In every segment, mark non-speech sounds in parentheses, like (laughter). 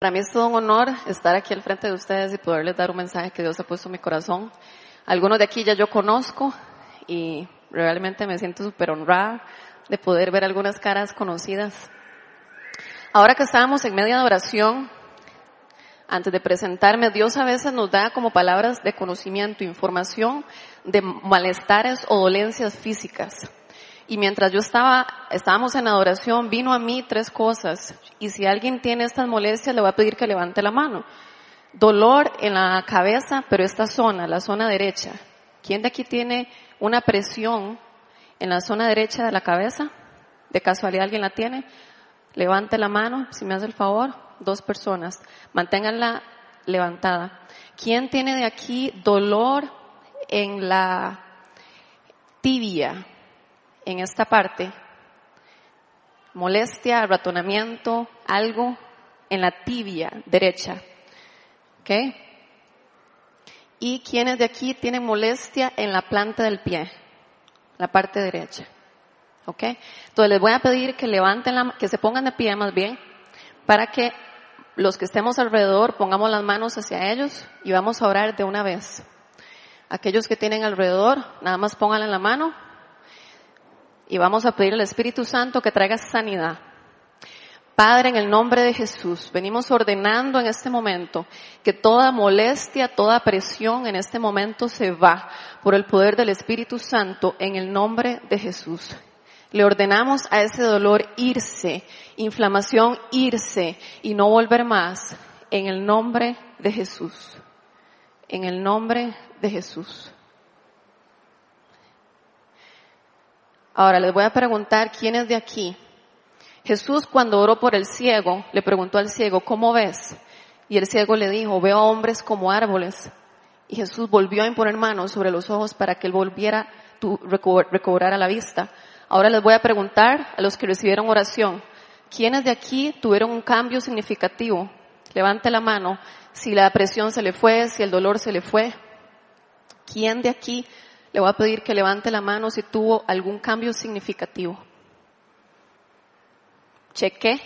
Para mí es todo un honor estar aquí al frente de ustedes y poderles dar un mensaje que Dios ha puesto en mi corazón. Algunos de aquí ya yo conozco y realmente me siento súper honrada de poder ver algunas caras conocidas. Ahora que estábamos en media de oración, antes de presentarme, Dios a veces nos da como palabras de conocimiento, información de malestares o dolencias físicas. Y mientras yo estaba, estábamos en adoración, vino a mí tres cosas. Y si alguien tiene estas molestias, le voy a pedir que levante la mano. Dolor en la cabeza, pero esta zona, la zona derecha. ¿Quién de aquí tiene una presión en la zona derecha de la cabeza? ¿De casualidad alguien la tiene? Levante la mano, si me hace el favor. Dos personas. Manténganla levantada. ¿Quién tiene de aquí dolor en la tibia? En esta parte, molestia, ratonamiento, algo en la tibia derecha. ¿Ok? Y quienes de aquí tienen molestia en la planta del pie, la parte derecha. ¿Ok? Entonces les voy a pedir que levanten la, que se pongan de pie más bien, para que los que estemos alrededor pongamos las manos hacia ellos y vamos a orar de una vez. Aquellos que tienen alrededor, nada más pónganle la mano y vamos a pedir al Espíritu Santo que traiga sanidad. Padre, en el nombre de Jesús, venimos ordenando en este momento que toda molestia, toda presión en este momento se va por el poder del Espíritu Santo en el nombre de Jesús. Le ordenamos a ese dolor irse, inflamación irse y no volver más en el nombre de Jesús. En el nombre de Jesús. Ahora les voy a preguntar quién es de aquí. Jesús cuando oró por el ciego, le preguntó al ciego, ¿cómo ves? Y el ciego le dijo, veo hombres como árboles. Y Jesús volvió a imponer manos sobre los ojos para que él volviera a recobrar la vista. Ahora les voy a preguntar a los que recibieron oración, ¿quiénes de aquí tuvieron un cambio significativo? Levante la mano si la presión se le fue, si el dolor se le fue. ¿Quién de aquí le voy a pedir que levante la mano si tuvo algún cambio significativo. Cheque,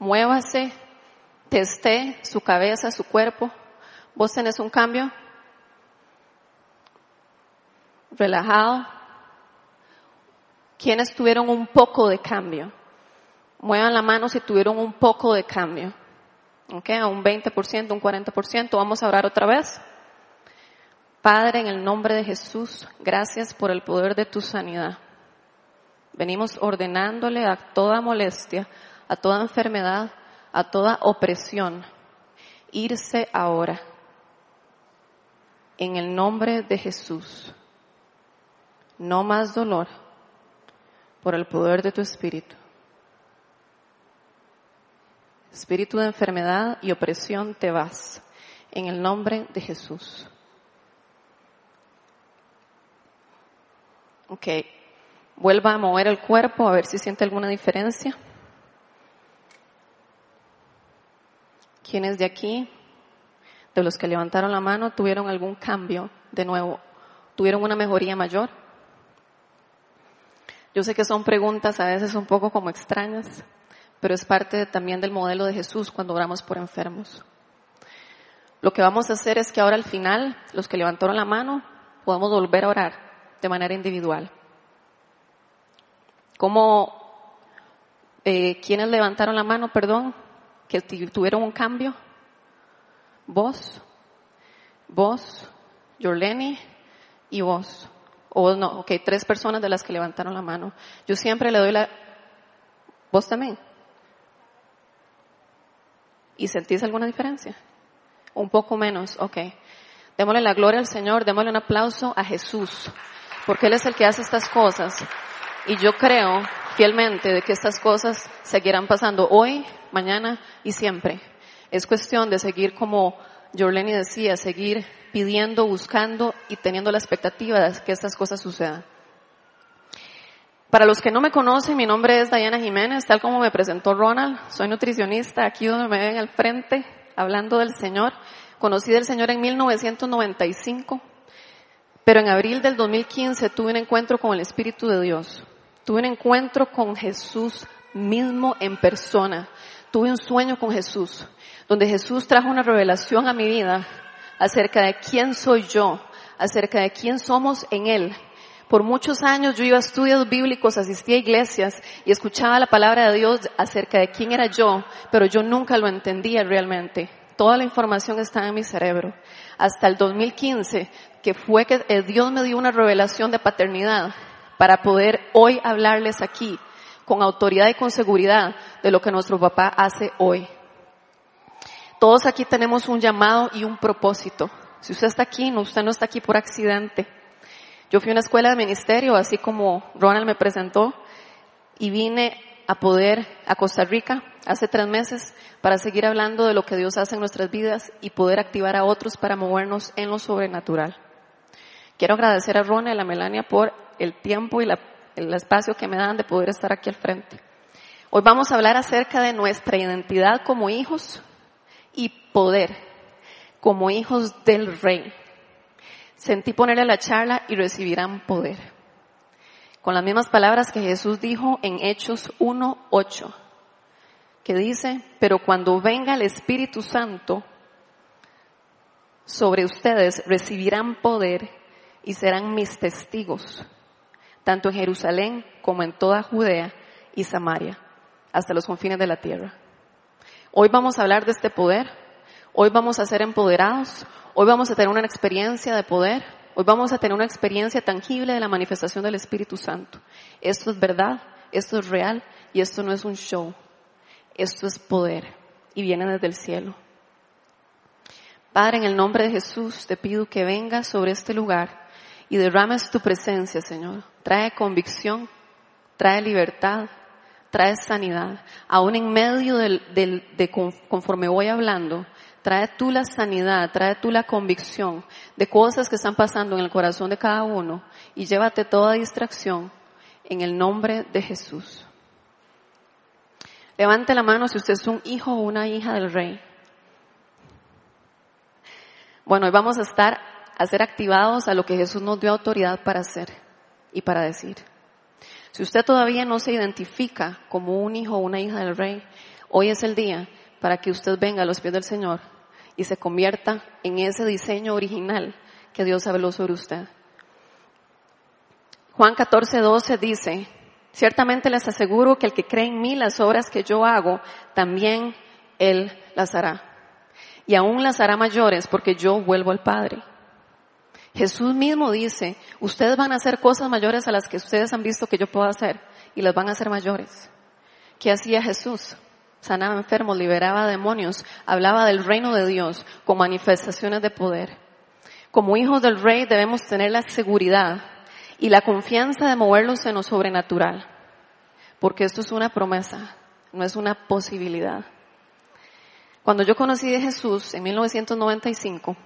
muévase, teste su cabeza, su cuerpo. ¿Vos tenés un cambio? Relajado. ¿Quiénes tuvieron un poco de cambio? Muevan la mano si tuvieron un poco de cambio. ¿Ok? A un 20%, un 40%. Vamos a orar otra vez. Padre, en el nombre de Jesús, gracias por el poder de tu sanidad. Venimos ordenándole a toda molestia, a toda enfermedad, a toda opresión, irse ahora. En el nombre de Jesús. No más dolor por el poder de tu espíritu. Espíritu de enfermedad y opresión te vas. En el nombre de Jesús. Ok. Vuelva a mover el cuerpo a ver si siente alguna diferencia. ¿Quiénes de aquí, de los que levantaron la mano, tuvieron algún cambio de nuevo? ¿Tuvieron una mejoría mayor? Yo sé que son preguntas a veces un poco como extrañas, pero es parte también del modelo de Jesús cuando oramos por enfermos. Lo que vamos a hacer es que ahora al final, los que levantaron la mano, podemos volver a orar de manera individual. ¿Cómo, eh, quiénes levantaron la mano, perdón, que tuvieron un cambio? Vos, vos, Jorleni y vos. O no, ok, tres personas de las que levantaron la mano. Yo siempre le doy la, vos también. ¿Y sentís alguna diferencia? Un poco menos, ok. Démosle la gloria al Señor, démosle un aplauso a Jesús porque Él es el que hace estas cosas. Y yo creo fielmente de que estas cosas seguirán pasando hoy, mañana y siempre. Es cuestión de seguir como Jorleni decía, seguir pidiendo, buscando y teniendo la expectativa de que estas cosas sucedan. Para los que no me conocen, mi nombre es Diana Jiménez, tal como me presentó Ronald. Soy nutricionista, aquí donde me ven al frente, hablando del Señor. Conocí del Señor en 1995 pero en abril del 2015 tuve un encuentro con el Espíritu de Dios. Tuve un encuentro con Jesús mismo en persona. tuve un sueño con Jesús, donde Jesús trajo una revelación a mi vida acerca de quién soy yo, acerca de quién somos en Él. Por muchos años yo iba a estudios bíblicos, asistía a iglesias y escuchaba la palabra de Dios acerca de quién era yo, pero yo nunca lo entendía realmente. Toda la información estaba en mi cerebro. Hasta el 2015, que fue que eh, Dios me dio una revelación de paternidad para poder hoy hablarles aquí con autoridad y con seguridad de lo que nuestro papá hace hoy. Todos aquí tenemos un llamado y un propósito. Si usted está aquí, no, usted no está aquí por accidente. Yo fui a una escuela de ministerio, así como Ronald me presentó, y vine a poder a Costa Rica hace tres meses para seguir hablando de lo que Dios hace en nuestras vidas y poder activar a otros para movernos en lo sobrenatural. Quiero agradecer a Ronald y a Melania por el tiempo y el espacio que me dan de poder estar aquí al frente. Hoy vamos a hablar acerca de nuestra identidad como hijos y poder como hijos del rey. Sentí ponerle la charla y recibirán poder. Con las mismas palabras que Jesús dijo en Hechos 1.8, que dice, pero cuando venga el Espíritu Santo sobre ustedes recibirán poder y serán mis testigos, tanto en Jerusalén como en toda Judea y Samaria, hasta los confines de la tierra. Hoy vamos a hablar de este poder, hoy vamos a ser empoderados, hoy vamos a tener una experiencia de poder, hoy vamos a tener una experiencia tangible de la manifestación del Espíritu Santo. Esto es verdad, esto es real y esto no es un show, esto es poder y viene desde el cielo. Padre, en el nombre de Jesús te pido que vengas sobre este lugar y derrames tu presencia, Señor. Trae convicción, trae libertad, trae sanidad. Aún en medio del, de conforme voy hablando, trae tú la sanidad, trae tú la convicción de cosas que están pasando en el corazón de cada uno y llévate toda distracción en el nombre de Jesús. Levante la mano si usted es un hijo o una hija del rey. Bueno, hoy vamos a estar a ser activados a lo que Jesús nos dio autoridad para hacer y para decir. Si usted todavía no se identifica como un hijo o una hija del rey, hoy es el día para que usted venga a los pies del Señor y se convierta en ese diseño original que Dios habló sobre usted. Juan 14, 12 dice, ciertamente les aseguro que el que cree en mí las obras que yo hago, también él las hará. Y aún las hará mayores porque yo vuelvo al Padre. Jesús mismo dice, ustedes van a hacer cosas mayores a las que ustedes han visto que yo puedo hacer y las van a hacer mayores. ¿Qué hacía Jesús? Sanaba enfermos, liberaba demonios, hablaba del reino de Dios con manifestaciones de poder. Como hijos del rey debemos tener la seguridad y la confianza de movernos en lo sobrenatural, porque esto es una promesa, no es una posibilidad. Cuando yo conocí a Jesús en 1995,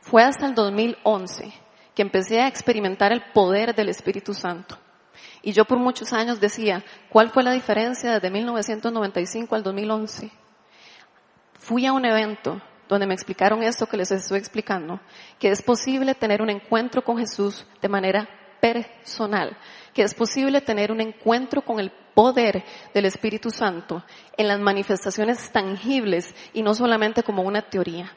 fue hasta el 2011 que empecé a experimentar el poder del Espíritu Santo. Y yo por muchos años decía, ¿cuál fue la diferencia desde 1995 al 2011? Fui a un evento donde me explicaron esto que les estoy explicando, que es posible tener un encuentro con Jesús de manera personal, que es posible tener un encuentro con el poder del Espíritu Santo en las manifestaciones tangibles y no solamente como una teoría.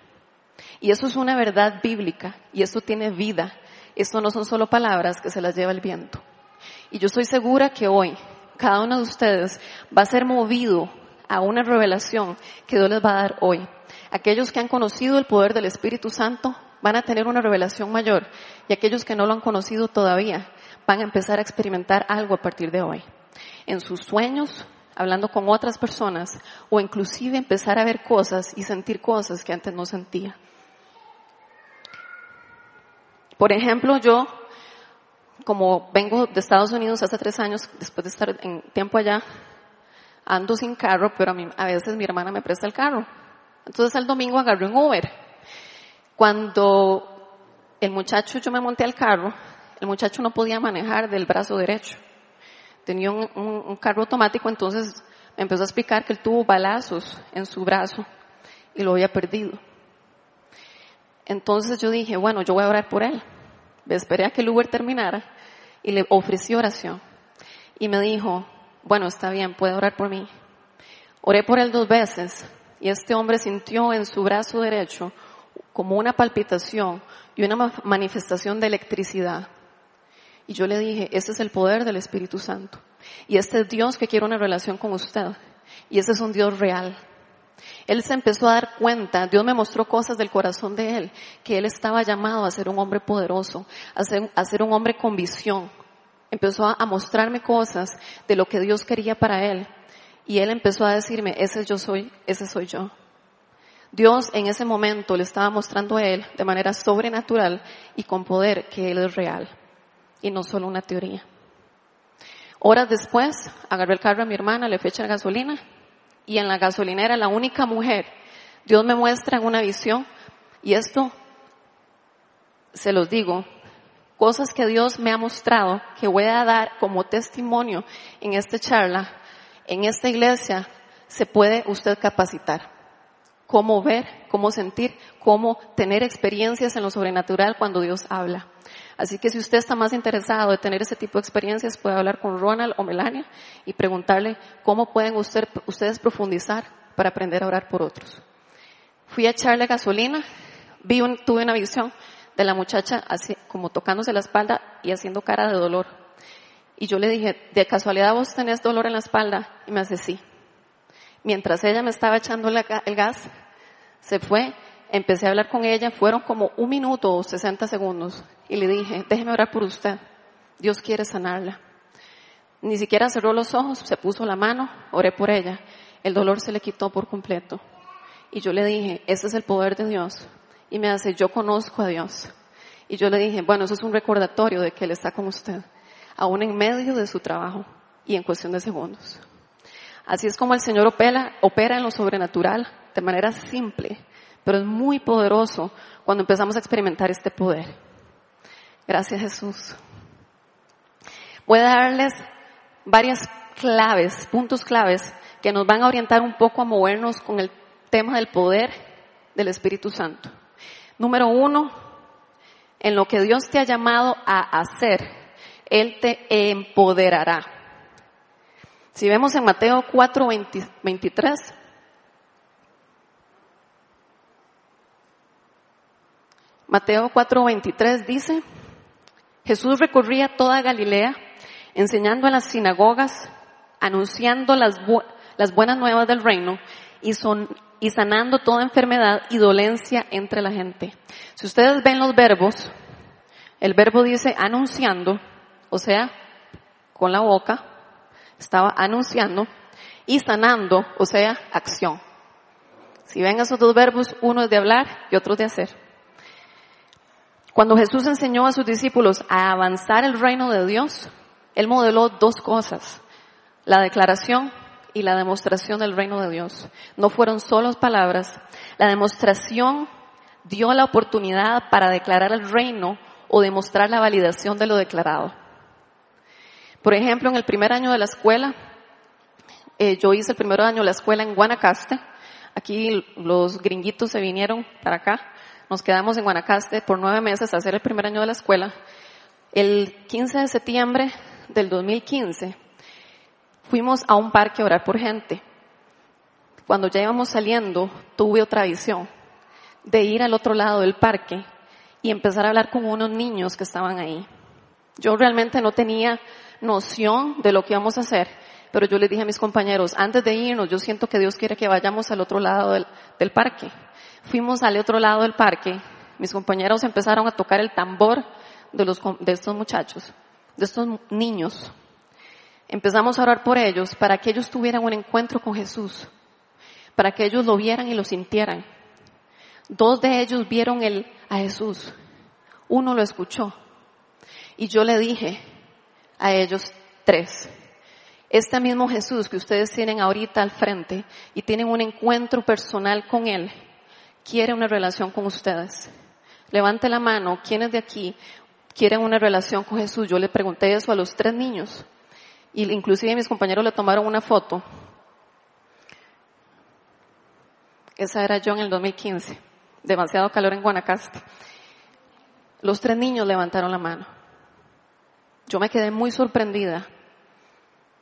Y eso es una verdad bíblica y eso tiene vida. Esto no son solo palabras que se las lleva el viento. Y yo estoy segura que hoy cada uno de ustedes va a ser movido a una revelación que Dios les va a dar hoy. Aquellos que han conocido el poder del Espíritu Santo van a tener una revelación mayor y aquellos que no lo han conocido todavía van a empezar a experimentar algo a partir de hoy. En sus sueños, hablando con otras personas o inclusive empezar a ver cosas y sentir cosas que antes no sentía. Por ejemplo, yo, como vengo de Estados Unidos hace tres años, después de estar en tiempo allá, ando sin carro, pero a, mí, a veces mi hermana me presta el carro. Entonces el domingo agarré un Uber. Cuando el muchacho, yo me monté al carro, el muchacho no podía manejar del brazo derecho tenía un, carro automático, entonces me empezó a explicar que él tuvo balazos en su brazo y lo había perdido. Entonces yo dije, bueno, yo voy a orar por él. Me esperé a que el Uber terminara y le ofrecí oración. Y me dijo, bueno, está bien, puede orar por mí. Oré por él dos veces y este hombre sintió en su brazo derecho como una palpitación y una manifestación de electricidad. Y yo le dije, ese es el poder del Espíritu Santo. Y este es Dios que quiere una relación con usted. Y ese es un Dios real. Él se empezó a dar cuenta, Dios me mostró cosas del corazón de él, que él estaba llamado a ser un hombre poderoso, a ser, a ser un hombre con visión. Empezó a, a mostrarme cosas de lo que Dios quería para él. Y él empezó a decirme, ese yo soy, ese soy yo. Dios en ese momento le estaba mostrando a él de manera sobrenatural y con poder que él es real y no solo una teoría. Horas después, agarré el carro a mi hermana, le fecha la gasolina y en la gasolinera la única mujer, Dios me muestra en una visión y esto se los digo, cosas que Dios me ha mostrado que voy a dar como testimonio en esta charla, en esta iglesia, se puede usted capacitar. Cómo ver, cómo sentir, cómo tener experiencias en lo sobrenatural cuando Dios habla. Así que si usted está más interesado de tener ese tipo de experiencias, puede hablar con Ronald o Melania y preguntarle cómo pueden ustedes profundizar para aprender a orar por otros. Fui a echarle gasolina, vi tuve una visión de la muchacha así, como tocándose la espalda y haciendo cara de dolor. Y yo le dije, ¿de casualidad vos tenés dolor en la espalda? Y me hace sí. Mientras ella me estaba echando el gas, se fue empecé a hablar con ella, fueron como un minuto o 60 segundos y le dije, déjeme orar por usted, Dios quiere sanarla. Ni siquiera cerró los ojos, se puso la mano, oré por ella, el dolor se le quitó por completo. Y yo le dije, ese es el poder de Dios. Y me hace, yo conozco a Dios. Y yo le dije, bueno, eso es un recordatorio de que Él está con usted, aún en medio de su trabajo y en cuestión de segundos. Así es como el Señor opera, opera en lo sobrenatural de manera simple, pero es muy poderoso cuando empezamos a experimentar este poder. Gracias Jesús. Voy a darles varias claves, puntos claves que nos van a orientar un poco a movernos con el tema del poder del Espíritu Santo. Número uno, en lo que Dios te ha llamado a hacer, Él te empoderará. Si vemos en Mateo 4, 23, Mateo 4:23 dice, Jesús recorría toda Galilea, enseñando en las sinagogas, anunciando las, las buenas nuevas del reino y, y sanando toda enfermedad y dolencia entre la gente. Si ustedes ven los verbos, el verbo dice anunciando, o sea, con la boca, estaba anunciando, y sanando, o sea, acción. Si ven esos dos verbos, uno es de hablar y otro de hacer. Cuando Jesús enseñó a sus discípulos a avanzar el reino de Dios, Él modeló dos cosas, la declaración y la demostración del reino de Dios. No fueron solo palabras, la demostración dio la oportunidad para declarar el reino o demostrar la validación de lo declarado. Por ejemplo, en el primer año de la escuela, eh, yo hice el primer año de la escuela en Guanacaste, aquí los gringuitos se vinieron para acá, nos quedamos en Guanacaste por nueve meses a hacer el primer año de la escuela. El 15 de septiembre del 2015 fuimos a un parque a orar por gente. Cuando ya íbamos saliendo, tuve otra visión de ir al otro lado del parque y empezar a hablar con unos niños que estaban ahí. Yo realmente no tenía noción de lo que íbamos a hacer, pero yo les dije a mis compañeros, antes de irnos, yo siento que Dios quiere que vayamos al otro lado del, del parque. Fuimos al otro lado del parque, mis compañeros empezaron a tocar el tambor de, los, de estos muchachos, de estos niños. Empezamos a orar por ellos para que ellos tuvieran un encuentro con Jesús, para que ellos lo vieran y lo sintieran. Dos de ellos vieron el, a Jesús, uno lo escuchó y yo le dije a ellos tres, este mismo Jesús que ustedes tienen ahorita al frente y tienen un encuentro personal con Él, quiere una relación con ustedes. Levante la mano, ¿quiénes de aquí quieren una relación con Jesús? Yo le pregunté eso a los tres niños y inclusive mis compañeros le tomaron una foto. Esa era yo en el 2015. Demasiado calor en Guanacaste. Los tres niños levantaron la mano. Yo me quedé muy sorprendida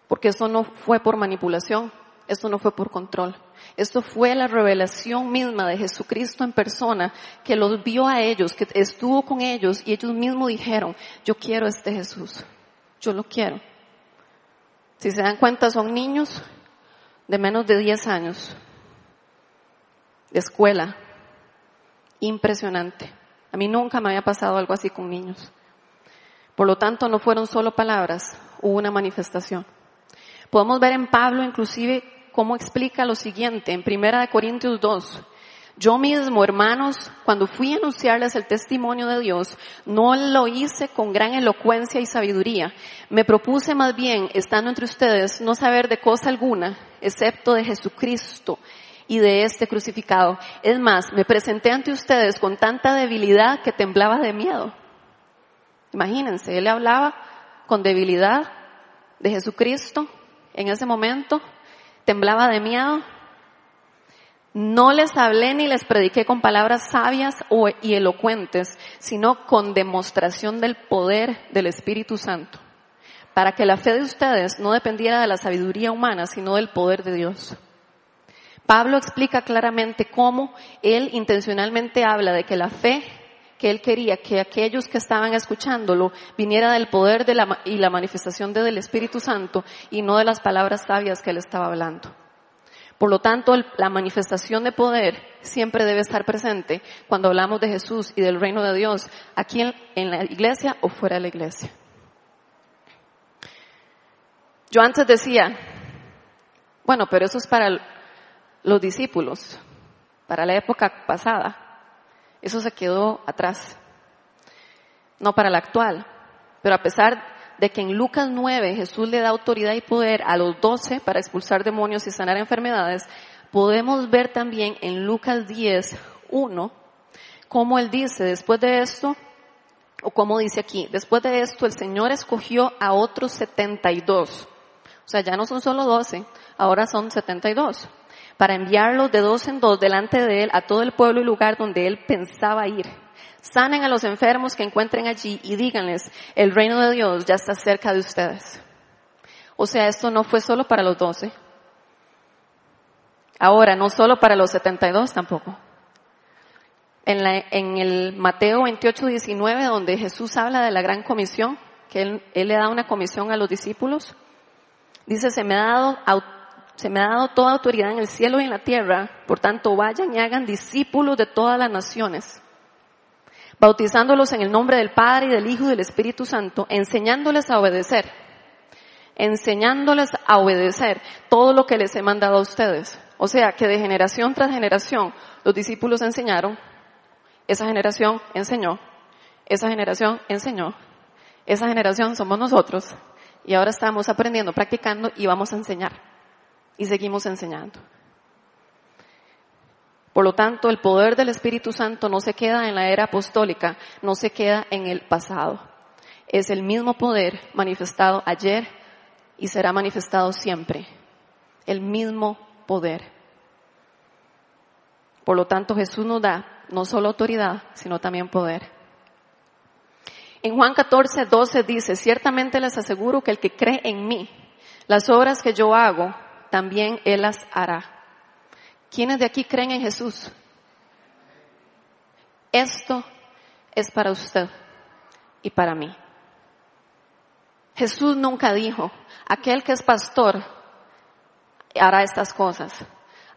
porque eso no fue por manipulación, Esto no fue por control. Esto fue la revelación misma de Jesucristo en persona, que los vio a ellos, que estuvo con ellos y ellos mismos dijeron, yo quiero este Jesús. Yo lo quiero. Si se dan cuenta, son niños de menos de 10 años, de escuela. Impresionante. A mí nunca me había pasado algo así con niños. Por lo tanto, no fueron solo palabras, hubo una manifestación. Podemos ver en Pablo inclusive cómo explica lo siguiente en Primera de Corintios 2. Yo mismo, hermanos, cuando fui a anunciarles el testimonio de Dios, no lo hice con gran elocuencia y sabiduría. Me propuse más bien, estando entre ustedes, no saber de cosa alguna, excepto de Jesucristo y de este crucificado. Es más, me presenté ante ustedes con tanta debilidad que temblaba de miedo. Imagínense, él hablaba con debilidad de Jesucristo en ese momento, temblaba de miedo. No les hablé ni les prediqué con palabras sabias y elocuentes, sino con demostración del poder del Espíritu Santo, para que la fe de ustedes no dependiera de la sabiduría humana, sino del poder de Dios. Pablo explica claramente cómo él intencionalmente habla de que la fe que él quería que aquellos que estaban escuchándolo viniera del poder de la, y la manifestación del Espíritu Santo y no de las palabras sabias que él estaba hablando. Por lo tanto, la manifestación de poder siempre debe estar presente cuando hablamos de Jesús y del reino de Dios, aquí en la iglesia o fuera de la iglesia. Yo antes decía, bueno, pero eso es para los discípulos, para la época pasada. Eso se quedó atrás, no para la actual. Pero a pesar de que en Lucas 9 Jesús le da autoridad y poder a los doce para expulsar demonios y sanar enfermedades, podemos ver también en Lucas 10, 1, cómo él dice, después de esto, o como dice aquí, después de esto el Señor escogió a otros 72. O sea, ya no son solo 12, ahora son 72 para enviarlos de dos en dos delante de él a todo el pueblo y lugar donde él pensaba ir. Sanen a los enfermos que encuentren allí y díganles, el reino de Dios ya está cerca de ustedes. O sea, esto no fue solo para los doce. Ahora, no solo para los setenta y dos tampoco. En, la, en, el Mateo 28, 19, donde Jesús habla de la gran comisión, que él, él le da una comisión a los discípulos, dice, se me ha dado se me ha dado toda autoridad en el cielo y en la tierra, por tanto vayan y hagan discípulos de todas las naciones, bautizándolos en el nombre del Padre y del Hijo y del Espíritu Santo, enseñándoles a obedecer, enseñándoles a obedecer todo lo que les he mandado a ustedes. O sea, que de generación tras generación los discípulos enseñaron, esa generación enseñó, esa generación enseñó, esa generación somos nosotros y ahora estamos aprendiendo, practicando y vamos a enseñar y seguimos enseñando. Por lo tanto, el poder del Espíritu Santo no se queda en la era apostólica, no se queda en el pasado. Es el mismo poder manifestado ayer y será manifestado siempre. El mismo poder. Por lo tanto, Jesús nos da no solo autoridad, sino también poder. En Juan 14, 12 dice, ciertamente les aseguro que el que cree en mí, las obras que yo hago, también Él las hará. ¿Quiénes de aquí creen en Jesús? Esto es para usted y para mí. Jesús nunca dijo, aquel que es pastor hará estas cosas.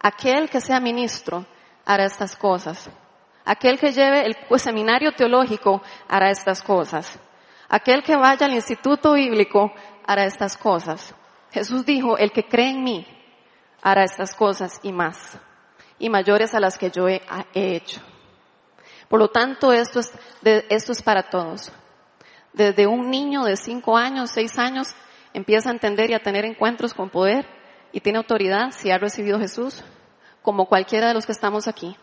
Aquel que sea ministro hará estas cosas. Aquel que lleve el seminario teológico hará estas cosas. Aquel que vaya al instituto bíblico hará estas cosas. Jesús dijo, el que cree en mí hará estas cosas y más, y mayores a las que yo he, hecho. Por lo tanto, esto es, esto es para todos. Desde un niño de cinco años, seis años, empieza a entender y a tener encuentros con poder y tiene autoridad si ha recibido Jesús, como cualquiera de los que estamos aquí.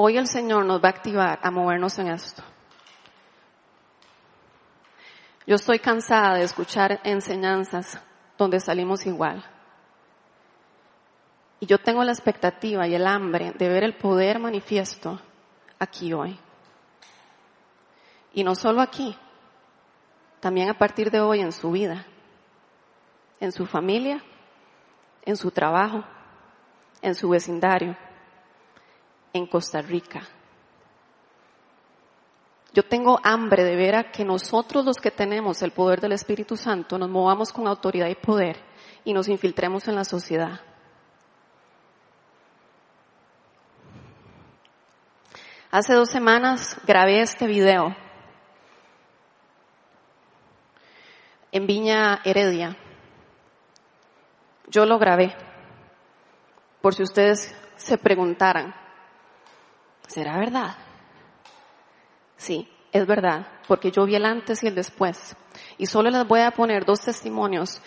Hoy el Señor nos va a activar a movernos en esto. Yo estoy cansada de escuchar enseñanzas donde salimos igual. Y yo tengo la expectativa y el hambre de ver el poder manifiesto aquí hoy. Y no solo aquí, también a partir de hoy en su vida, en su familia, en su trabajo, en su vecindario, en Costa Rica. Yo tengo hambre de ver a que nosotros los que tenemos el poder del Espíritu Santo nos movamos con autoridad y poder y nos infiltremos en la sociedad. Hace dos semanas grabé este video en Viña Heredia. Yo lo grabé, por si ustedes se preguntaran, ¿será verdad? Sí, es verdad, porque yo vi el antes y el después. Y solo les voy a poner dos testimonios.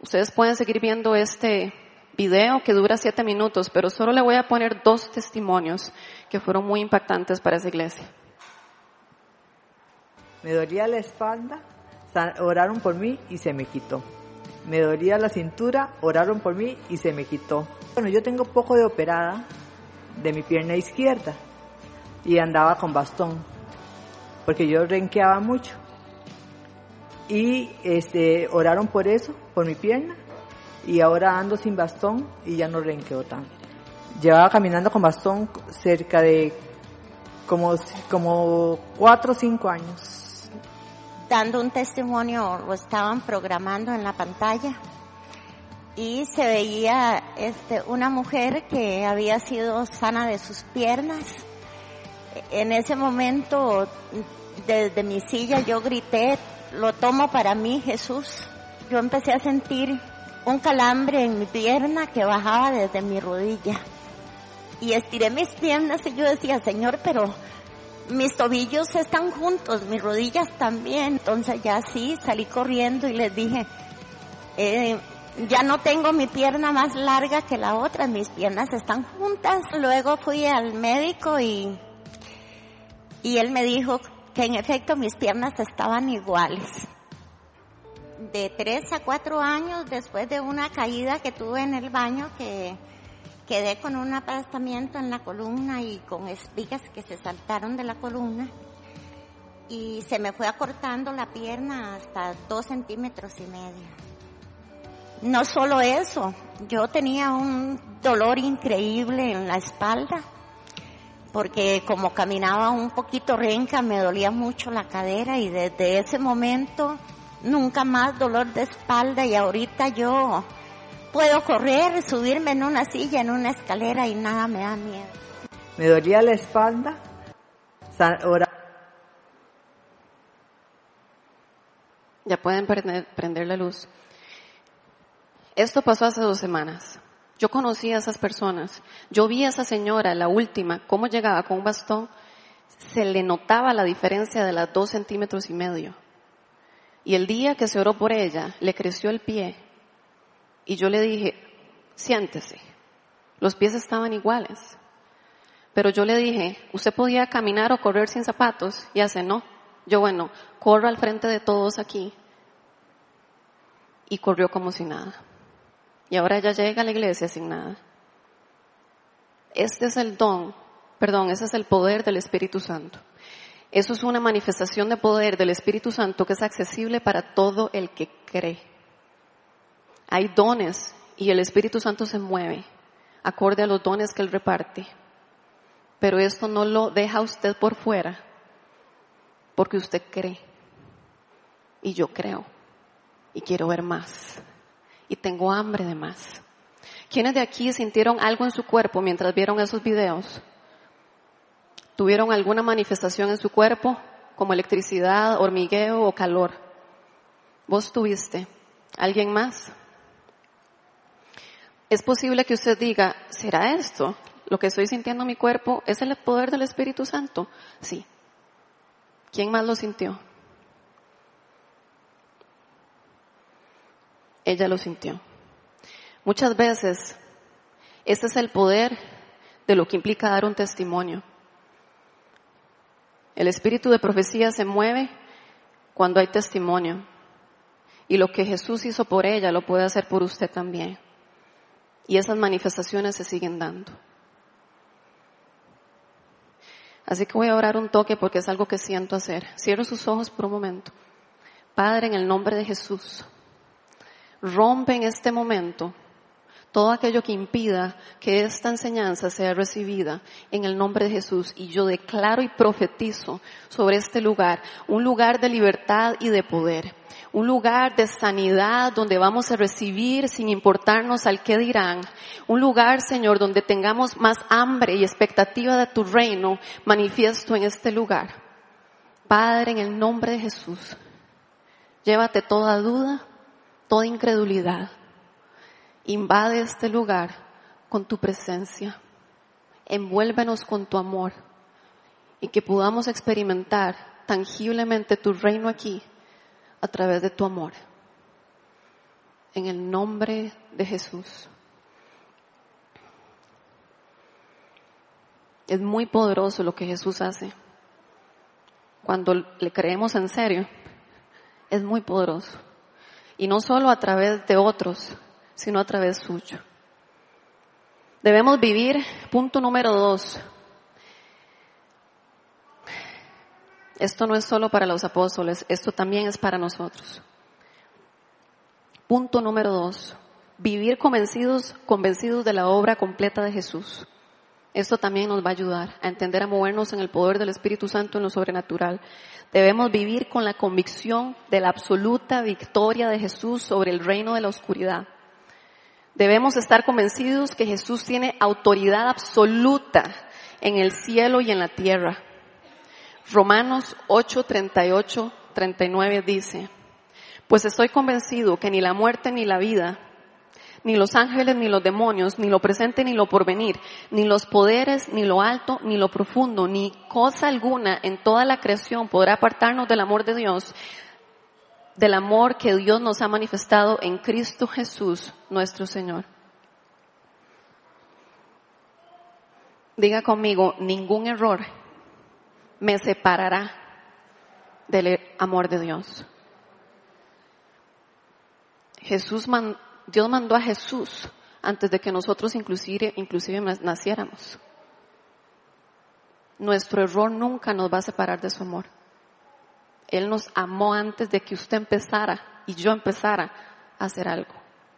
Ustedes pueden seguir viendo este video que dura siete minutos, pero solo le voy a poner dos testimonios que fueron muy impactantes para esa iglesia. Me dolía la espalda, oraron por mí y se me quitó. Me dolía la cintura, oraron por mí y se me quitó. Bueno, yo tengo poco de operada de mi pierna izquierda y andaba con bastón porque yo renqueaba mucho. Y este, oraron por eso, por mi pierna, y ahora ando sin bastón y ya no renqueo tanto. Llevaba caminando con bastón cerca de como, como cuatro o cinco años. Dando un testimonio, lo estaban programando en la pantalla y se veía este, una mujer que había sido sana de sus piernas. En ese momento, desde mi silla, yo grité, lo tomo para mí, Jesús. Yo empecé a sentir un calambre en mi pierna que bajaba desde mi rodilla. Y estiré mis piernas y yo decía, Señor, pero mis tobillos están juntos, mis rodillas también. Entonces ya sí, salí corriendo y les dije, eh, ya no tengo mi pierna más larga que la otra, mis piernas están juntas. Luego fui al médico y, y él me dijo que en efecto mis piernas estaban iguales. De tres a cuatro años después de una caída que tuve en el baño que quedé con un aplastamiento en la columna y con espigas que se saltaron de la columna. Y se me fue acortando la pierna hasta dos centímetros y medio. No solo eso, yo tenía un dolor increíble en la espalda porque como caminaba un poquito renca me dolía mucho la cadera y desde ese momento nunca más dolor de espalda y ahorita yo puedo correr, subirme en una silla, en una escalera y nada me da miedo. Me dolía la espalda, Ya pueden prender, la luz. Esto pasó hace dos semanas. Yo conocí a esas personas. Yo vi a esa señora, la última, cómo llegaba con un bastón. Se le notaba la diferencia de las dos centímetros y medio. Y el día que se oró por ella, le creció el pie. Y yo le dije, siéntese. Los pies estaban iguales. Pero yo le dije, ¿usted podía caminar o correr sin zapatos? Y hace, no. Yo, bueno, corro al frente de todos aquí. Y corrió como si nada. Y ahora ella llega a la iglesia sin nada. Este es el don, perdón, ese es el poder del Espíritu Santo. Eso es una manifestación de poder del Espíritu Santo que es accesible para todo el que cree. Hay dones y el Espíritu Santo se mueve acorde a los dones que Él reparte. Pero esto no lo deja usted por fuera porque usted cree. Y yo creo. Y quiero ver más. Y tengo hambre de más. ¿Quiénes de aquí sintieron algo en su cuerpo mientras vieron esos videos? tuvieron alguna manifestación en su cuerpo, como electricidad, hormigueo o calor. ¿Vos tuviste? ¿Alguien más? Es posible que usted diga, ¿será esto? Lo que estoy sintiendo en mi cuerpo es el poder del Espíritu Santo. Sí. ¿Quién más lo sintió? Ella lo sintió. Muchas veces, este es el poder de lo que implica dar un testimonio. El espíritu de profecía se mueve cuando hay testimonio. Y lo que Jesús hizo por ella lo puede hacer por usted también. Y esas manifestaciones se siguen dando. Así que voy a orar un toque porque es algo que siento hacer. Cierro sus ojos por un momento. Padre, en el nombre de Jesús, rompe en este momento todo aquello que impida que esta enseñanza sea recibida en el nombre de Jesús. Y yo declaro y profetizo sobre este lugar, un lugar de libertad y de poder, un lugar de sanidad donde vamos a recibir sin importarnos al qué dirán, un lugar, Señor, donde tengamos más hambre y expectativa de tu reino manifiesto en este lugar. Padre, en el nombre de Jesús, llévate toda duda, toda incredulidad Invade este lugar con tu presencia. Envuélvenos con tu amor y que podamos experimentar tangiblemente tu reino aquí a través de tu amor. En el nombre de Jesús. Es muy poderoso lo que Jesús hace. Cuando le creemos en serio, es muy poderoso. Y no solo a través de otros, sino a través suyo. Debemos vivir, punto número dos. Esto no es solo para los apóstoles, esto también es para nosotros. Punto número dos. Vivir convencidos, convencidos de la obra completa de Jesús. Esto también nos va a ayudar a entender, a movernos en el poder del Espíritu Santo en lo sobrenatural. Debemos vivir con la convicción de la absoluta victoria de Jesús sobre el reino de la oscuridad. Debemos estar convencidos que Jesús tiene autoridad absoluta en el cielo y en la tierra. Romanos 8, 38, 39 dice, pues estoy convencido que ni la muerte ni la vida, ni los ángeles ni los demonios, ni lo presente ni lo porvenir, ni los poderes, ni lo alto, ni lo profundo, ni cosa alguna en toda la creación podrá apartarnos del amor de Dios, del amor que Dios nos ha manifestado en Cristo Jesús, nuestro Señor. Diga conmigo, ningún error me separará del amor de Dios. Jesús Dios mandó a Jesús antes de que nosotros inclusive, naciéramos. Nuestro error nunca nos va a separar de su amor. Él nos amó antes de que usted empezara y yo empezara a hacer algo,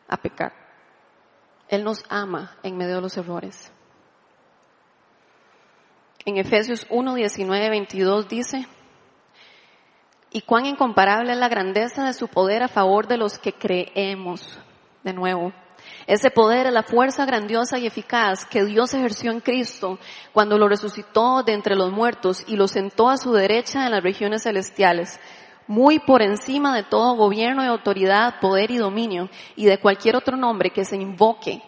a pecar. Él nos ama en medio de los errores. En Efesios 1, 19, 22 dice, y cuán incomparable es la grandeza de su poder a favor de los que creemos. De nuevo, ese poder es la fuerza grandiosa y eficaz que Dios ejerció en Cristo cuando lo resucitó de entre los muertos y lo sentó a su derecha en las regiones celestiales, muy por encima de todo gobierno y autoridad, poder y dominio y de cualquier otro nombre que se invoque,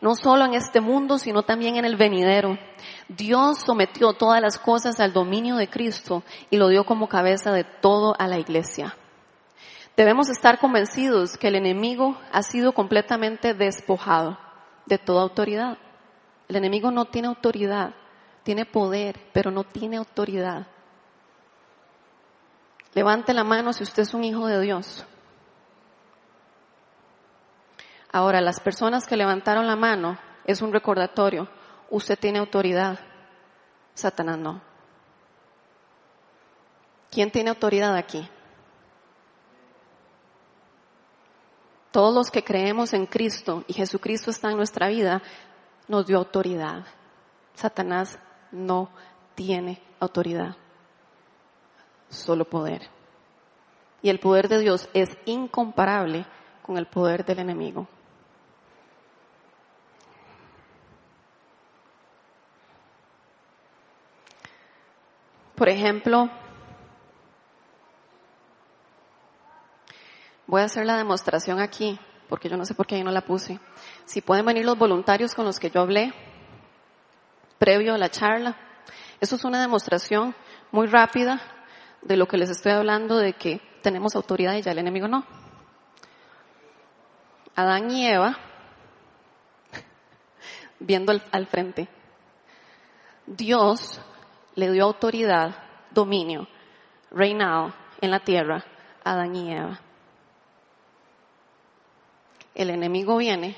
no solo en este mundo, sino también en el venidero. Dios sometió todas las cosas al dominio de Cristo y lo dio como cabeza de todo a la iglesia. Debemos estar convencidos que el enemigo ha sido completamente despojado de toda autoridad. El enemigo no tiene autoridad, tiene poder, pero no tiene autoridad. Levante la mano si usted es un hijo de Dios. Ahora, las personas que levantaron la mano es un recordatorio. Usted tiene autoridad, Satanás no. ¿Quién tiene autoridad aquí? Todos los que creemos en Cristo y Jesucristo está en nuestra vida, nos dio autoridad. Satanás no tiene autoridad, solo poder. Y el poder de Dios es incomparable con el poder del enemigo. Por ejemplo, Voy a hacer la demostración aquí, porque yo no sé por qué ahí no la puse. Si pueden venir los voluntarios con los que yo hablé previo a la charla. Eso es una demostración muy rápida de lo que les estoy hablando de que tenemos autoridad y ya el enemigo no. Adán y Eva, (laughs) viendo al, frente, Dios le dio autoridad, dominio, reinado en la tierra a Adán y Eva el enemigo viene,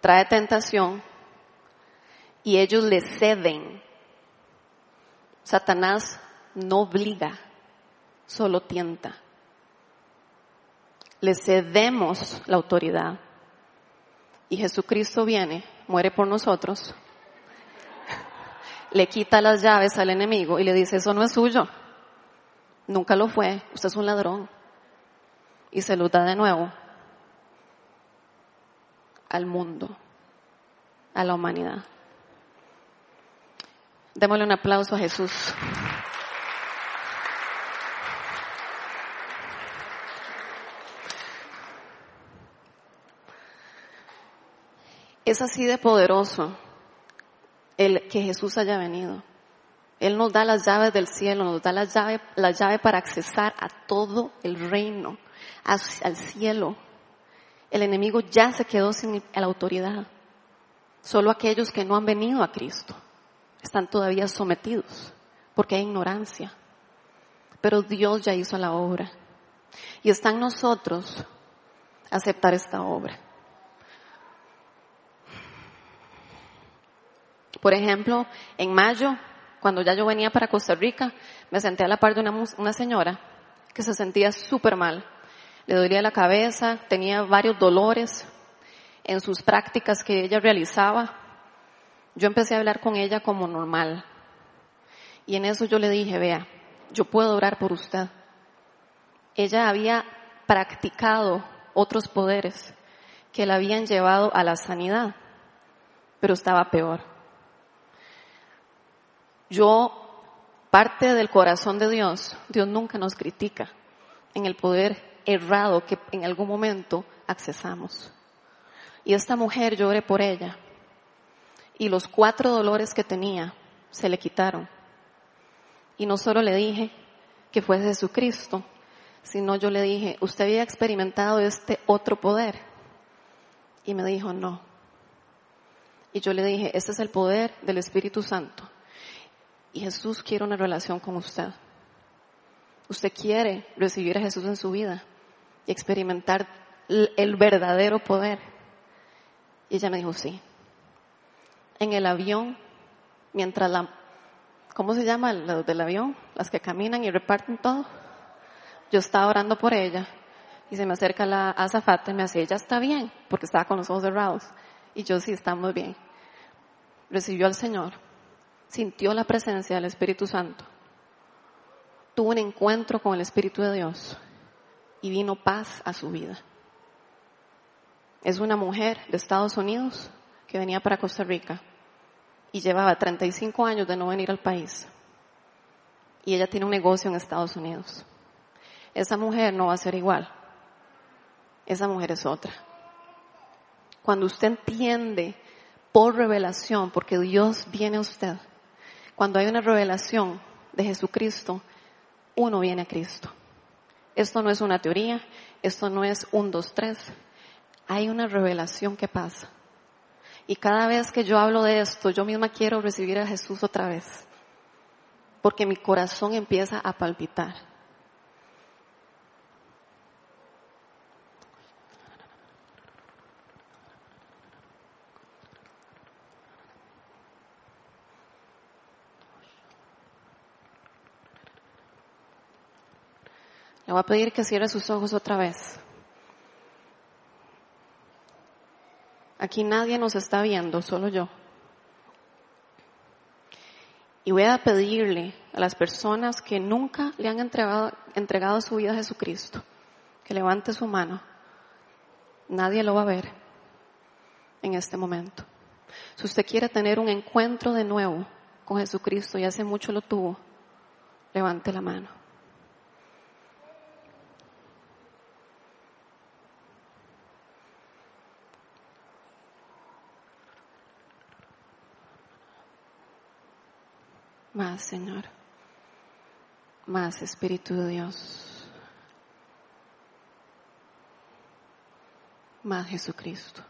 trae tentación y ellos le ceden. Satanás no obliga, solo tienta. Le cedemos la autoridad. Y Jesucristo viene, muere por nosotros, le quita las llaves al enemigo y le dice, eso no es suyo. Nunca lo fue, usted es un ladrón. Y se lo da de nuevo al mundo, a la humanidad. Démosle un aplauso a Jesús. Es así de poderoso el que Jesús haya venido. Él nos da las llaves del cielo, nos da la llave, la llave para accesar a todo el reino, al cielo. El enemigo ya se quedó sin la autoridad. Solo aquellos que no han venido a Cristo están todavía sometidos porque hay ignorancia. Pero Dios ya hizo la obra. Y está en nosotros aceptar esta obra. Por ejemplo, en mayo, cuando ya yo venía para Costa Rica, me senté a la par de una, señora que se sentía súper mal. Le dolía la cabeza, tenía varios dolores en sus prácticas que ella realizaba. Yo empecé a hablar con ella como normal. Y en eso yo le dije, vea, yo puedo orar por usted. Ella había practicado otros poderes que la habían llevado a la sanidad, pero estaba peor. Yo, parte del corazón de Dios, Dios nunca nos critica en el poder errado que en algún momento accesamos. Y esta mujer lloré por ella y los cuatro dolores que tenía se le quitaron. Y no solo le dije que fue Jesucristo, sino yo le dije, ¿usted había experimentado este otro poder? Y me dijo, no. Y yo le dije, este es el poder del Espíritu Santo. Y Jesús quiere una relación con usted. Usted quiere recibir a Jesús en su vida y experimentar el verdadero poder. Y ella me dijo, sí. En el avión, mientras la, ¿cómo se llama? Los del avión, las que caminan y reparten todo. Yo estaba orando por ella y se me acerca la azafata y me hace, ella está bien, porque estaba con los ojos cerrados. Y yo sí, estamos bien. Recibió al Señor sintió la presencia del Espíritu Santo, tuvo un encuentro con el Espíritu de Dios y vino paz a su vida. Es una mujer de Estados Unidos que venía para Costa Rica y llevaba 35 años de no venir al país. Y ella tiene un negocio en Estados Unidos. Esa mujer no va a ser igual. Esa mujer es otra. Cuando usted entiende por revelación, porque Dios viene a usted, cuando hay una revelación de Jesucristo, uno viene a Cristo. Esto no es una teoría, esto no es un, dos, tres. Hay una revelación que pasa. Y cada vez que yo hablo de esto, yo misma quiero recibir a Jesús otra vez. Porque mi corazón empieza a palpitar. Le voy a pedir que cierre sus ojos otra vez. Aquí nadie nos está viendo, solo yo. Y voy a pedirle a las personas que nunca le han entregado, entregado su vida a Jesucristo, que levante su mano. Nadie lo va a ver en este momento. Si usted quiere tener un encuentro de nuevo con Jesucristo y hace mucho lo tuvo, levante la mano. Más, Señor. Más, Espíritu de Dios. Más, Jesucristo.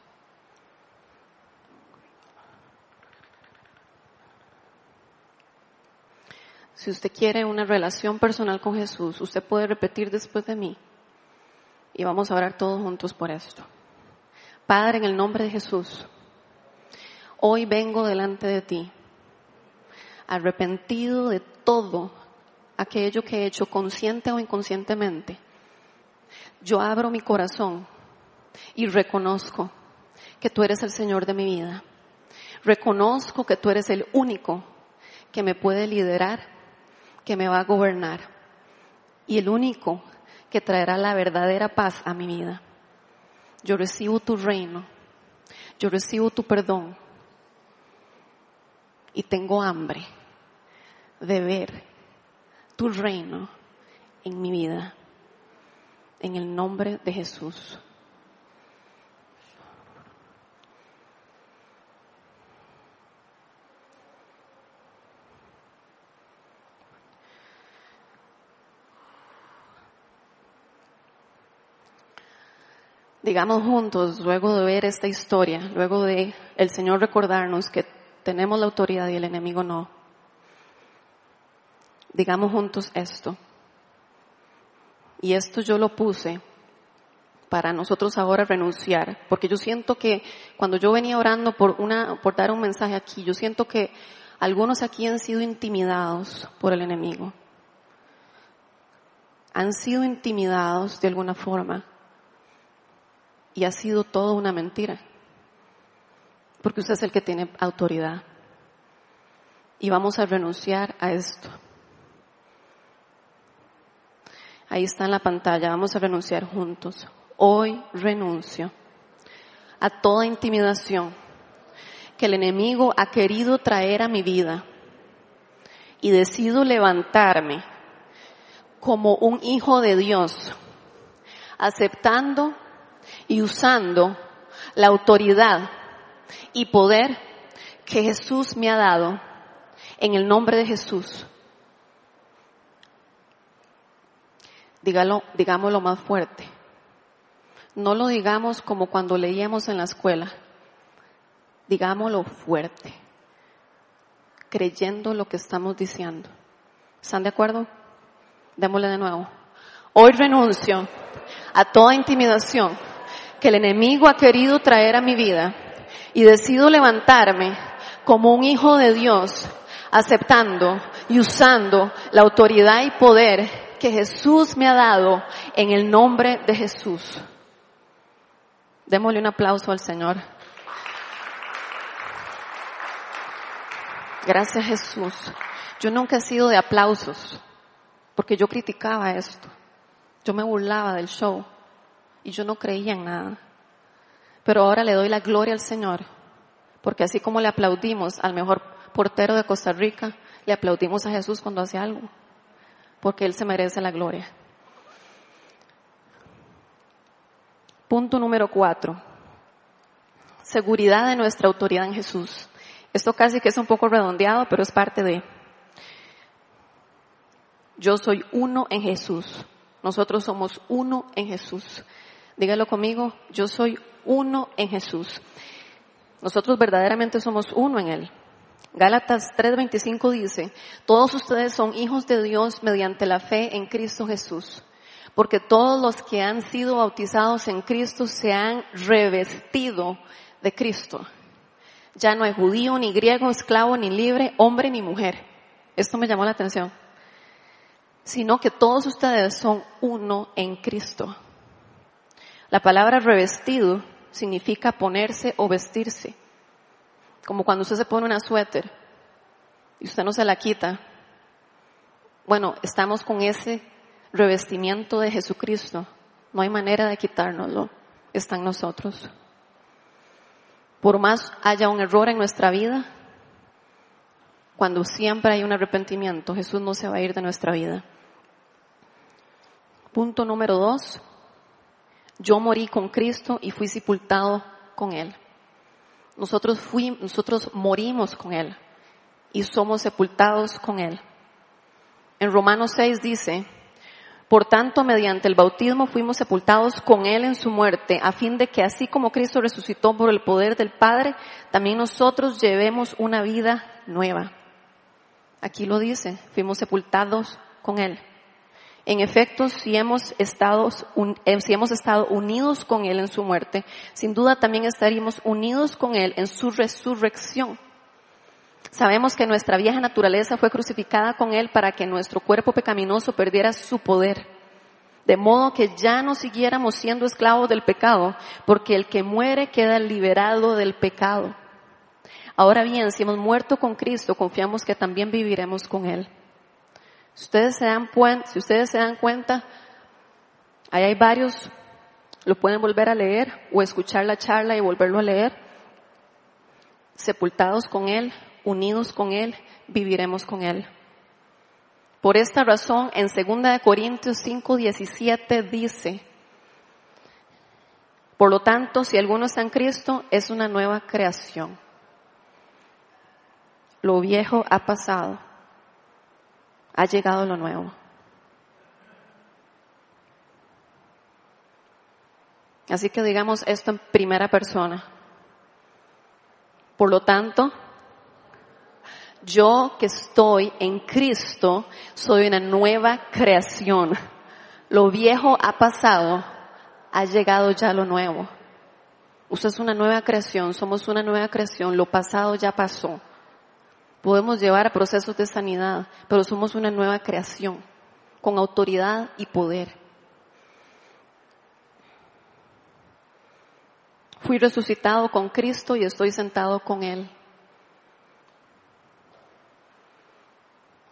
Si usted quiere una relación personal con Jesús, usted puede repetir después de mí. Y vamos a orar todos juntos por esto. Padre, en el nombre de Jesús, Hoy vengo delante de ti, arrepentido de todo aquello que he hecho consciente o inconscientemente. Yo abro mi corazón y reconozco que tú eres el Señor de mi vida. Reconozco que tú eres el único que me puede liderar, que me va a gobernar y el único que traerá la verdadera paz a mi vida. Yo recibo tu reino, yo recibo tu perdón y tengo hambre de ver tu reino en mi vida. En el nombre de Jesús. digamos juntos, luego de ver esta historia, luego de el Señor recordarnos que tenemos la autoridad y el enemigo no, digamos juntos esto. Y esto yo lo puse para nosotros ahora renunciar, porque yo siento que cuando yo venía orando por una, por dar un mensaje aquí, yo siento que algunos aquí han sido intimidados por el enemigo. Han sido intimidados de alguna forma y ha sido todo una mentira. Porque usted es el que tiene autoridad. Y vamos a renunciar a esto. Ahí está en la pantalla, vamos a renunciar juntos. Hoy renuncio a toda intimidación que el enemigo ha querido traer a mi vida y decido levantarme como un hijo de Dios, aceptando y usando la autoridad y poder que Jesús me ha dado en el nombre de Jesús. Dígalo, digámoslo más fuerte. No lo digamos como cuando leíamos en la escuela. Digámoslo fuerte, creyendo lo que estamos diciendo. ¿Están de acuerdo? Démosle de nuevo. Hoy renuncio a toda intimidación que el enemigo ha querido traer a mi vida y decido levantarme como un hijo de Dios, aceptando y usando la autoridad y poder que Jesús me ha dado en el nombre de Jesús. Démosle un aplauso al Señor. Gracias Jesús. Yo nunca he sido de aplausos, porque yo criticaba esto. Yo me burlaba del show y yo no creía en nada. Pero ahora le doy la gloria al Señor, porque así como le aplaudimos al mejor portero de Costa Rica, le aplaudimos a Jesús cuando hace algo, porque Él se merece la gloria. Punto número cuatro. Seguridad de nuestra autoridad en Jesús. Esto casi que es un poco redondeado, pero es parte de. Yo soy uno en Jesús. Nosotros somos uno en Jesús. Dígalo conmigo, yo soy uno en Jesús. Nosotros verdaderamente somos uno en Él. Gálatas 3:25 dice, todos ustedes son hijos de Dios mediante la fe en Cristo Jesús, porque todos los que han sido bautizados en Cristo se han revestido de Cristo. Ya no hay judío, ni griego, esclavo, ni libre, hombre, ni mujer. Esto me llamó la atención. Sino que todos ustedes son uno en Cristo. La palabra revestido significa ponerse o vestirse. Como cuando usted se pone una suéter y usted no se la quita. Bueno, estamos con ese revestimiento de Jesucristo. No hay manera de quitárnoslo. Está en nosotros. Por más haya un error en nuestra vida, cuando siempre hay un arrepentimiento, Jesús no se va a ir de nuestra vida. Punto número dos, yo morí con Cristo y fui sepultado con Él. Nosotros, fuimos, nosotros morimos con Él y somos sepultados con Él. En Romanos 6 dice, por tanto, mediante el bautismo fuimos sepultados con Él en su muerte, a fin de que así como Cristo resucitó por el poder del Padre, también nosotros llevemos una vida nueva. Aquí lo dice, fuimos sepultados con Él. En efecto, si hemos, estado, eh, si hemos estado unidos con Él en su muerte, sin duda también estaríamos unidos con Él en su resurrección. Sabemos que nuestra vieja naturaleza fue crucificada con Él para que nuestro cuerpo pecaminoso perdiera su poder. De modo que ya no siguiéramos siendo esclavos del pecado, porque el que muere queda liberado del pecado. Ahora bien, si hemos muerto con Cristo, confiamos que también viviremos con Él. Si ustedes se dan, si ustedes se dan cuenta, ahí hay varios, lo pueden volver a leer o escuchar la charla y volverlo a leer. Sepultados con Él, unidos con Él, viviremos con Él. Por esta razón, en 2 Corintios 5, 17 dice, por lo tanto, si alguno está en Cristo, es una nueva creación. Lo viejo ha pasado ha llegado lo nuevo. Así que digamos esto en primera persona. Por lo tanto, yo que estoy en Cristo soy una nueva creación. Lo viejo ha pasado, ha llegado ya lo nuevo. Usted es una nueva creación, somos una nueva creación, lo pasado ya pasó. Podemos llevar a procesos de sanidad, pero somos una nueva creación, con autoridad y poder. Fui resucitado con Cristo y estoy sentado con Él.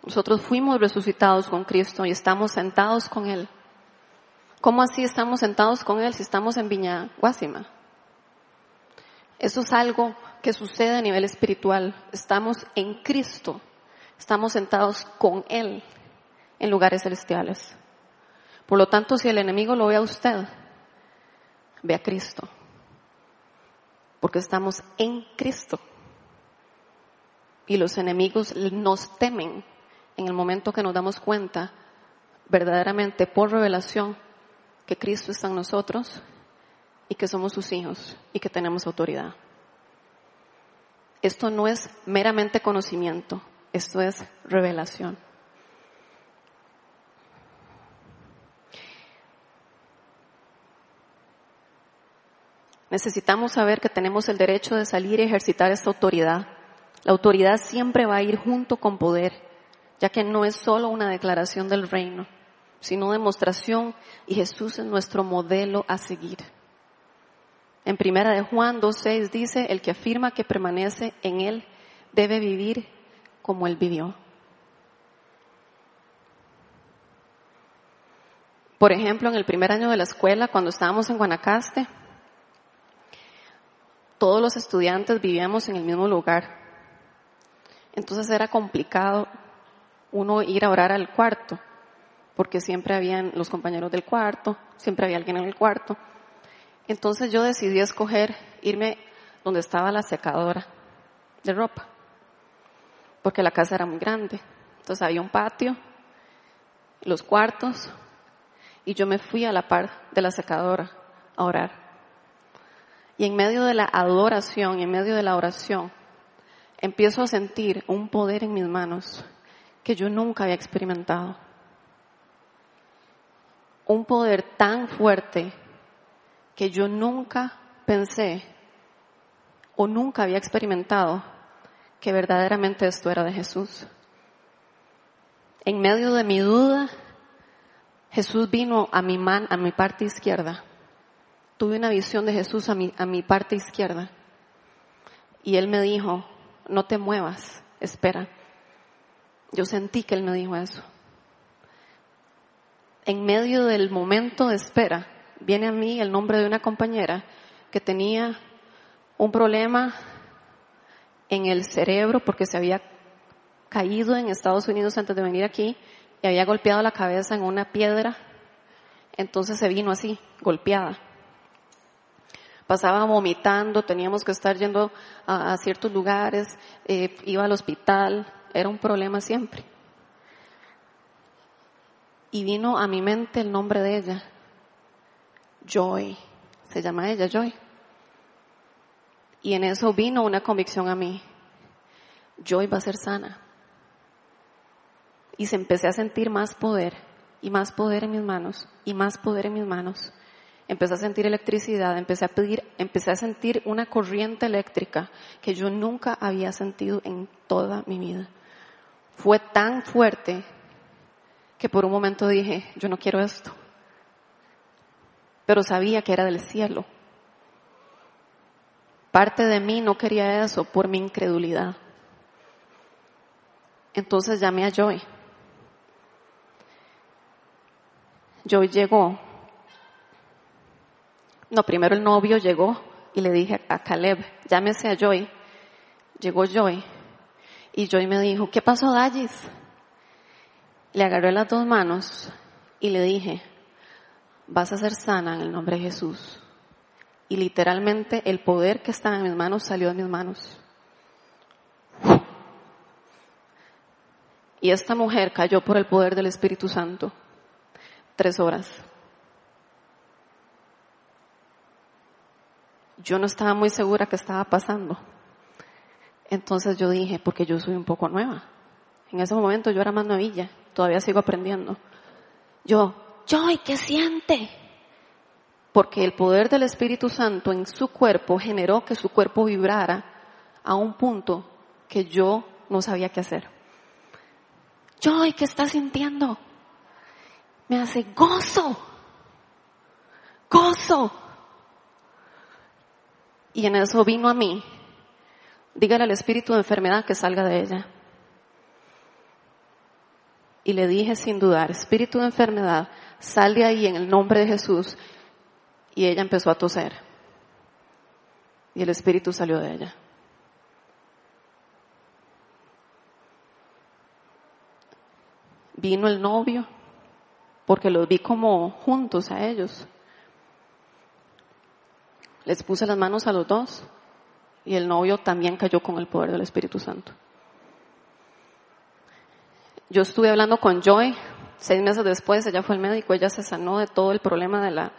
Nosotros fuimos resucitados con Cristo y estamos sentados con Él. ¿Cómo así estamos sentados con Él si estamos en Viña Guásima? Eso es algo que sucede a nivel espiritual. Estamos en Cristo, estamos sentados con Él en lugares celestiales. Por lo tanto, si el enemigo lo ve a usted, ve a Cristo, porque estamos en Cristo. Y los enemigos nos temen en el momento que nos damos cuenta, verdaderamente por revelación, que Cristo está en nosotros y que somos sus hijos y que tenemos autoridad. Esto no es meramente conocimiento, esto es revelación. Necesitamos saber que tenemos el derecho de salir y ejercitar esta autoridad. La autoridad siempre va a ir junto con poder, ya que no es solo una declaración del reino, sino demostración y Jesús es nuestro modelo a seguir. En primera de Juan 2.6 dice, el que afirma que permanece en él debe vivir como él vivió. Por ejemplo, en el primer año de la escuela, cuando estábamos en Guanacaste, todos los estudiantes vivíamos en el mismo lugar. Entonces era complicado uno ir a orar al cuarto, porque siempre habían los compañeros del cuarto, siempre había alguien en el cuarto. Entonces yo decidí escoger irme donde estaba la secadora de ropa, porque la casa era muy grande. Entonces había un patio, los cuartos, y yo me fui a la par de la secadora a orar. Y en medio de la adoración en medio de la oración, empiezo a sentir un poder en mis manos que yo nunca había experimentado. Un poder tan fuerte que yo nunca pensé o nunca había experimentado que verdaderamente esto era de Jesús. En medio de mi duda, Jesús vino a mi man, a mi parte izquierda. Tuve una visión de Jesús a mi, a mi parte izquierda. Y Él me dijo, no te muevas, espera. Yo sentí que Él me dijo eso. En medio del momento de espera, viene a mí el nombre de una compañera que tenía un problema en el cerebro porque se había caído en Estados Unidos antes de venir aquí y había golpeado la cabeza en una piedra. Entonces se vino así, golpeada. Pasaba vomitando, teníamos que estar yendo a, ciertos lugares, eh, iba al hospital, era un problema siempre. Y vino a mi mente el nombre de ella, Joy. Se llama ella Joy. Y en eso vino una convicción a mí. Joy va a ser sana. Y se empecé a sentir más poder y más poder en mis manos y más poder en mis manos. Empecé a sentir electricidad, empecé a pedir, empecé a sentir una corriente eléctrica que yo nunca había sentido en toda mi vida. Fue tan fuerte que por un momento dije, yo no quiero esto. Pero sabía que era del cielo. Parte de mí no quería eso por mi incredulidad. Entonces llamé a Joy. Joy llegó. No, primero el novio llegó y le dije a Caleb, llámese a Joy. Llegó Joy. Y Joy me dijo, ¿qué pasó, Dallis? Le agarré las dos manos y le dije, vas a ser sana en el nombre de Jesús. Y literalmente el poder que estaba en mis manos salió de mis manos. Y esta mujer cayó por el poder del Espíritu Santo. Tres horas. Yo no estaba muy segura qué estaba pasando. Entonces yo dije, porque yo soy un poco nueva. En ese momento yo era más novilla, todavía sigo aprendiendo. Yo, Joy, ¿qué siente? Porque el poder del Espíritu Santo en su cuerpo generó que su cuerpo vibrara a un punto que yo no sabía qué hacer. Joy, ¿qué está sintiendo? Me hace gozo, gozo. Y en eso vino a mí, dígale al espíritu de enfermedad que salga de ella. Y le dije sin dudar, espíritu de enfermedad, sal de ahí en el nombre de Jesús. Y ella empezó a toser. Y el espíritu salió de ella. Vino el novio, porque los vi como juntos a ellos. Les puse las manos a los dos y el novio también cayó con el poder del Espíritu Santo. Yo estuve hablando con Joy, seis meses después ella fue al médico, ella se sanó de todo el problema de la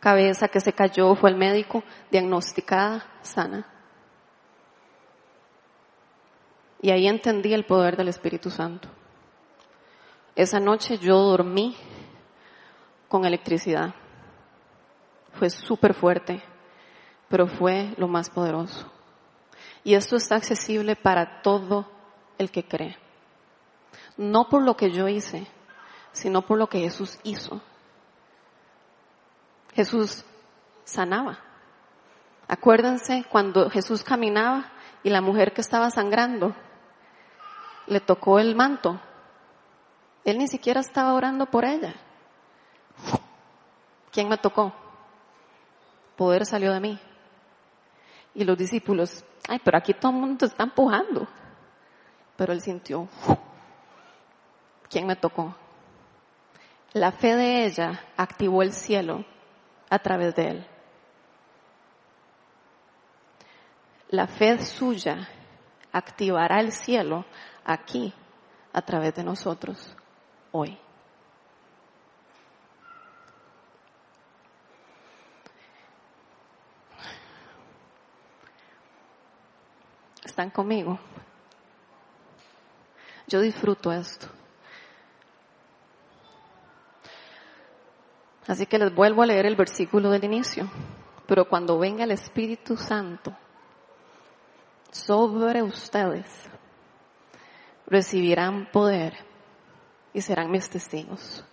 cabeza que se cayó, fue al médico, diagnosticada, sana. Y ahí entendí el poder del Espíritu Santo. Esa noche yo dormí con electricidad. Fue súper fuerte, pero fue lo más poderoso. Y esto está accesible para todo el que cree. No por lo que yo hice, sino por lo que Jesús hizo. Jesús sanaba. Acuérdense cuando Jesús caminaba y la mujer que estaba sangrando le tocó el manto él ni siquiera estaba orando por ella. ¿Quién me tocó? Poder salió de mí. Y los discípulos, ay, pero aquí todo el mundo está empujando. Pero él sintió, ¿quién me tocó? La fe de ella activó el cielo a través de él. La fe suya activará el cielo aquí a través de nosotros hoy. ¿Están conmigo? Yo disfruto esto. Así que les vuelvo a leer el versículo del inicio. Pero cuando venga el Espíritu Santo sobre ustedes, recibirán poder y serán mis testigos.